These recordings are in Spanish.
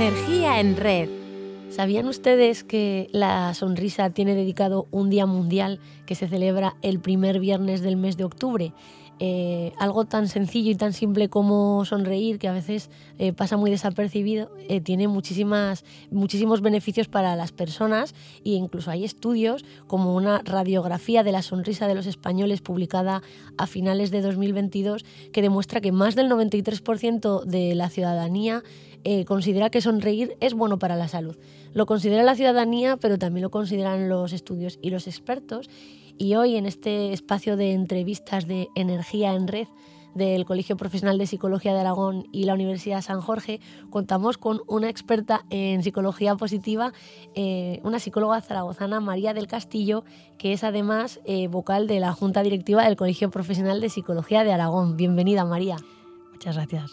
Energía en red. ¿Sabían ustedes que la sonrisa tiene dedicado un día mundial que se celebra el primer viernes del mes de octubre? Eh, algo tan sencillo y tan simple como sonreír, que a veces eh, pasa muy desapercibido, eh, tiene muchísimas, muchísimos beneficios para las personas e incluso hay estudios como una radiografía de la sonrisa de los españoles publicada a finales de 2022 que demuestra que más del 93% de la ciudadanía considera que sonreír es bueno para la salud. Lo considera la ciudadanía, pero también lo consideran los estudios y los expertos. Y hoy en este espacio de entrevistas de Energía en Red del Colegio Profesional de Psicología de Aragón y la Universidad San Jorge, contamos con una experta en psicología positiva, eh, una psicóloga zaragozana, María del Castillo, que es además eh, vocal de la Junta Directiva del Colegio Profesional de Psicología de Aragón. Bienvenida, María. Muchas gracias.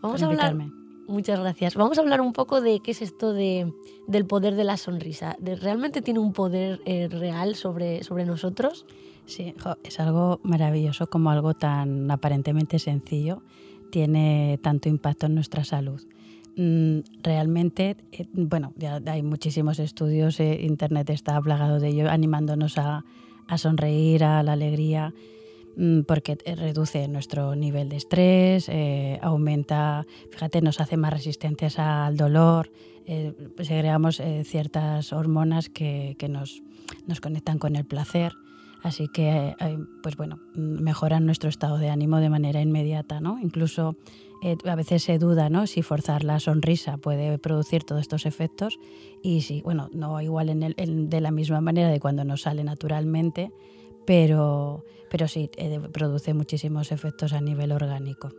Vamos a hablar. Muchas gracias. Vamos a hablar un poco de qué es esto de, del poder de la sonrisa. De, ¿Realmente tiene un poder eh, real sobre, sobre nosotros? Sí, es algo maravilloso como algo tan aparentemente sencillo tiene tanto impacto en nuestra salud. Mm, realmente, eh, bueno, ya hay muchísimos estudios, eh, Internet está plagado de ello, animándonos a, a sonreír, a la alegría. Mm, porque eh, reduce nuestro nivel de estrés, eh, aumenta, fíjate, nos hace más resistentes al dolor, eh, segregamos eh, ciertas hormonas que, que nos, nos, conectan con el placer. Así que, pues bueno, mejoran nuestro estado de ánimo de manera inmediata, ¿no? Incluso a veces se duda, ¿no? Si forzar la sonrisa puede producir todos estos efectos y si, bueno, no igual en el, de la misma manera de cuando nos sale naturalmente, pero, pero sí, eh, produce muchísimos efectos a nivel orgánico.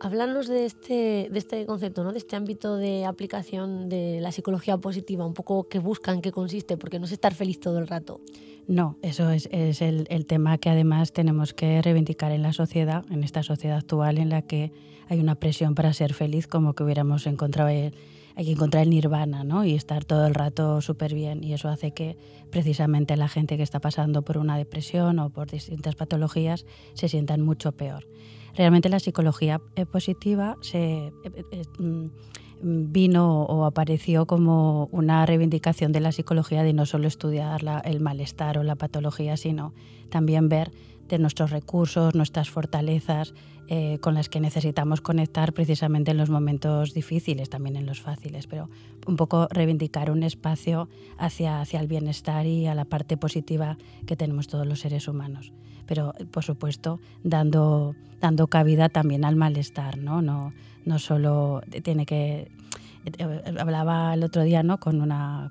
Hablarnos de este, de este concepto, ¿no? de este ámbito de aplicación de la psicología positiva, un poco qué buscan, qué consiste, porque no es estar feliz todo el rato. No, eso es, es el, el, tema que además tenemos que reivindicar en la sociedad, en esta sociedad actual en la que hay una presión para ser feliz, como que hubiéramos encontrado el, hay que encontrar el nirvana ¿no? y estar todo el rato súper bien. Y eso hace que precisamente la gente que está pasando por una depresión o por distintas patologías se sientan mucho peor. Realmente la psicología eh, positiva se eh, eh, mm, vino o apareció como una reivindicación de la psicología de no solo estudiar el malestar o la patología, sino también ver de nuestros recursos, nuestras fortalezas, eh, con las que necesitamos conectar precisamente en los momentos difíciles, también en los fáciles, pero un poco reivindicar un espacio hacia, hacia el bienestar y a la parte positiva que tenemos todos los seres humanos. Pero, por supuesto, dando, dando cabida también al malestar, ¿no? No, no solo tiene que... Eh, hablaba el otro día ¿no? con, una,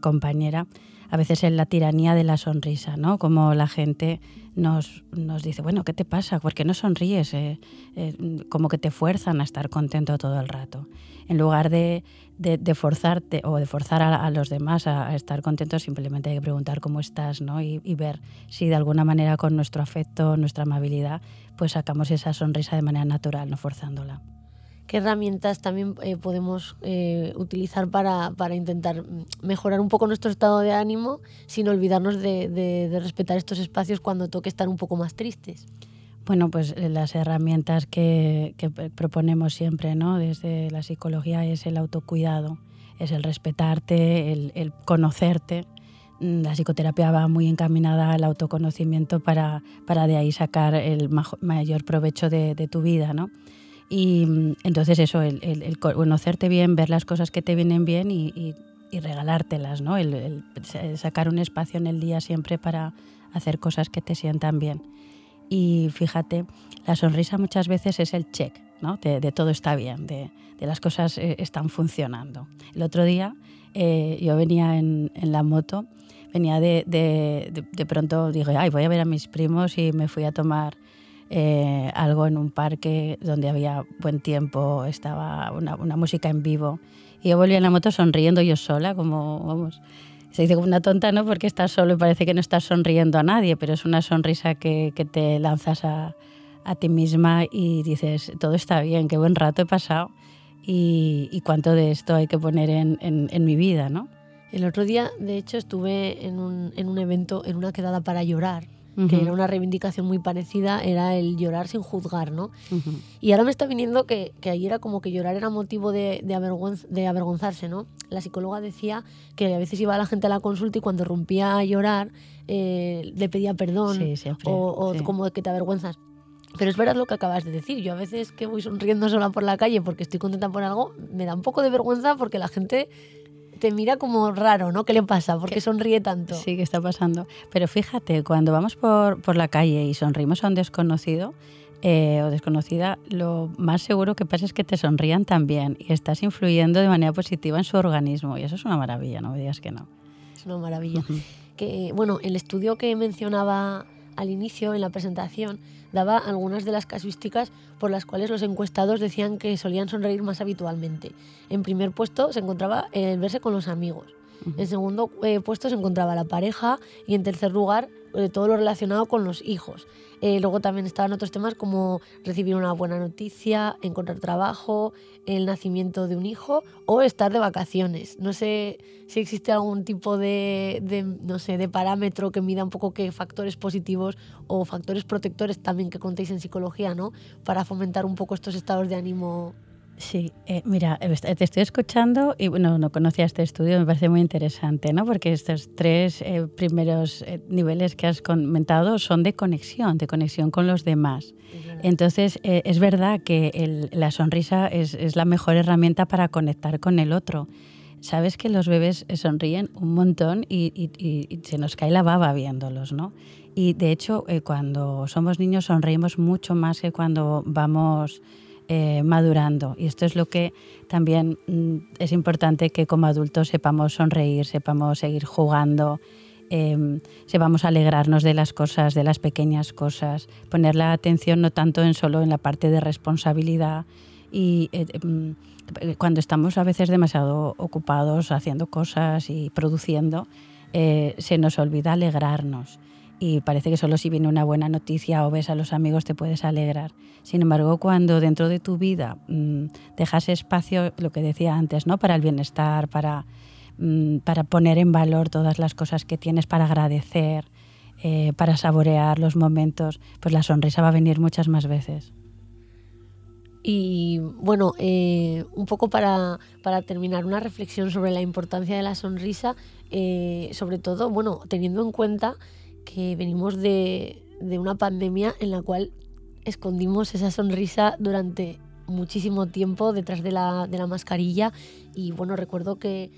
compañera a veces en la tiranía de la sonrisa, ¿no? Como la gente nos, nos dice, bueno, ¿qué te pasa? ¿Por qué no sonríes? Eh, eh, como que te fuerzan a estar contento todo el rato. En lugar de, de, forzarte o de forzar a, los demás a, estar contentos, simplemente hay que preguntar cómo estás, ¿no? Y ver si de alguna manera con nuestro afecto, nuestra amabilidad, pues sacamos esa sonrisa de manera natural, no forzándola qué herramientas también eh, podemos eh, utilizar para, para, intentar mejorar un poco nuestro estado de ánimo sin olvidarnos de, de, de, respetar estos espacios cuando toque estar un poco más tristes. Bueno, pues eh, las herramientas que, que proponemos siempre ¿no? desde la psicología es el autocuidado, es el respetarte, el, el conocerte. Mm, la psicoterapia va muy encaminada al autoconocimiento para, para de ahí sacar el mayor provecho de, de tu vida, ¿no? Y mm, entonces eso, el, el, el, conocerte bien, ver las cosas que te vienen bien y, y, y regalártelas, ¿no? El, el, sacar un espacio en el día siempre para hacer cosas que te sientan bien. Y fíjate, la sonrisa muchas veces es el check, ¿no? De, de todo está bien, de, de las cosas eh, están funcionando. El otro día eh, yo venía en, en, la moto, venía de, de, de pronto, dije, ay, voy a ver a mis primos y me fui a tomar eh, algo en un parque donde había buen tiempo, estaba una, una, música en vivo. Y yo volví en la moto sonriendo yo sola, como, vamos, se dice como una tonta, ¿no? Porque estás solo y parece que no estás sonriendo a nadie, pero es una sonrisa que, que te lanzas a, a, ti misma y dices, todo está bien, qué buen rato he pasado y, y cuánto de esto hay que poner en, en, en mi vida, ¿no? El otro día, de hecho, estuve en un, en un evento, en una quedada para llorar, que era una reivindicación muy parecida, era el llorar sin juzgar, ¿no? Y ahora me está viniendo que, que ahí era como que llorar era motivo de, de, de avergonzarse, ¿no? La psicóloga decía que a veces iba la gente a la consulta y cuando rompía a llorar eh, le pedía perdón o, como que te avergüenzas. Pero es verdad lo que acabas de decir. Yo a veces que voy sonriendo sola por la calle porque estoy contenta por algo, me da un poco de vergüenza porque la gente te mira como raro, ¿no? ¿Qué le pasa? ¿Por qué sonríe tanto? Sí, ¿qué está pasando? Pero fíjate, cuando vamos por, por la calle y sonrimos a un desconocido eh, o desconocida, lo más seguro que pasa es que te sonrían también y estás influyendo de manera positiva en su organismo. Y eso es una maravilla, no me digas que no. Es una maravilla. que, bueno, el estudio que mencionaba al inicio, en la presentación, daba algunas de las casuísticas por las cuales los encuestados decían que solían sonreír más habitualmente. En primer puesto se encontraba el verse con los amigos. En segundo eh, puesto se encontraba la pareja y en tercer lugar eh, todo lo relacionado con los hijos. Eh, luego también estaban otros temas como recibir una buena noticia, encontrar trabajo, el nacimiento de un hijo o estar de vacaciones. No sé si existe algún tipo de, no sé, de parámetro que mida un poco qué factores positivos o factores protectores también que contéis en psicología, ¿no? Para fomentar un poco estos estados de ánimo Sí, eh, mira, te estoy escuchando y bueno, no conocía este estudio, me parece muy interesante, ¿no? Porque estos tres eh, primeros eh, niveles que has comentado son de conexión, de conexión con los demás. Entonces, es verdad que la sonrisa es, la mejor herramienta para conectar con el otro. Sabes que los bebés sonríen un montón y, y se nos cae la baba viéndolos, ¿no? Y de hecho, cuando somos niños sonreímos mucho más que cuando vamos eh, madurando. Y esto es lo que también mm, es importante que como adultos sepamos sonreír, sepamos seguir jugando, eh, sepamos alegrarnos de las cosas, de las pequeñas cosas, poner la atención no tanto en solo en la parte de responsabilidad y eh, em, cuando estamos a veces demasiado ocupados haciendo cosas y produciendo, eh, se nos olvida alegrarnos y parece que solo si viene una buena noticia o ves a los amigos te puedes alegrar. Sin embargo, cuando dentro de tu vida mm, dejas espacio, lo que decía antes, ¿no? para el bienestar, para, mm, para poner en valor todas las cosas que tienes, para agradecer, eh, para saborear los momentos, pues la sonrisa va a venir muchas más veces. Y bueno, eh, un poco para, para, terminar, una reflexión sobre la importancia de la sonrisa, eh, sobre todo, bueno, teniendo en cuenta que venimos de, una pandemia en la cual escondimos esa sonrisa durante muchísimo tiempo detrás de la, mascarilla y bueno, recuerdo que,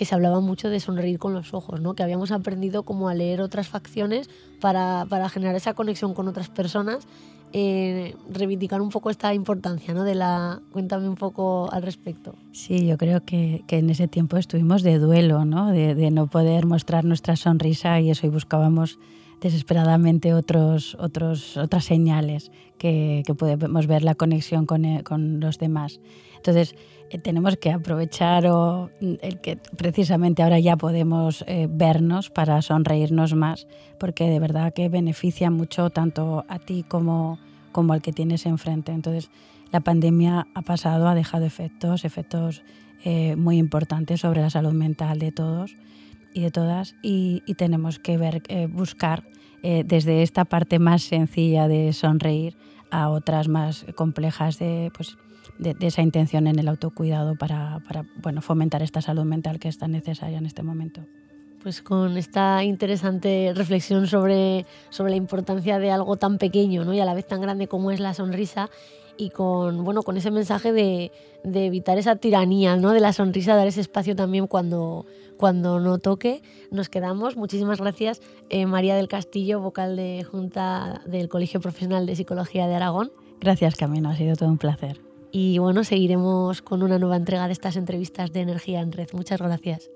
se hablaba mucho de sonreír con los ojos, ¿no? que habíamos aprendido como a leer otras facciones para, generar esa conexión con otras personas, eh, reivindicar un poco esta importancia ¿no? de la... Cuéntame un poco al respecto. Sí, yo creo que, en ese tiempo estuvimos de duelo, ¿no? De, de no poder mostrar nuestra sonrisa y eso y buscábamos desesperadamente otros, otros, otras señales que, que podemos ver la conexión con, eh, con los demás. Entonces, tenemos que aprovechar o, mm, el que precisamente ahora ya podemos eh, vernos para sonreírnos más, porque de verdad que beneficia mucho tanto a ti como, como al que tienes enfrente. Entonces, la pandemia ha pasado, ha dejado efectos, efectos muy importantes sobre la salud mental de todos y de todas y, tenemos que ver, eh, buscar eh, desde esta parte más sencilla de sonreír a otras más complejas de, pues, de, esa intención en el autocuidado para, para, bueno, fomentar esta salud mental que es tan necesaria en este momento. Pues con esta interesante reflexión sobre, sobre la importancia de algo tan pequeño ¿no? y a la vez tan grande como es la sonrisa y con, bueno, con ese mensaje de, de evitar esa tiranía ¿no? de la sonrisa, dar ese espacio también cuando, cuando no toque, nos quedamos. Muchísimas gracias, eh, María del Castillo, vocal de Junta del Colegio Profesional de Psicología de Aragón. Gracias, Camino, ha sido todo un placer. Y bueno, seguiremos con una nueva entrega de estas entrevistas de Energía en Red. Muchas gracias.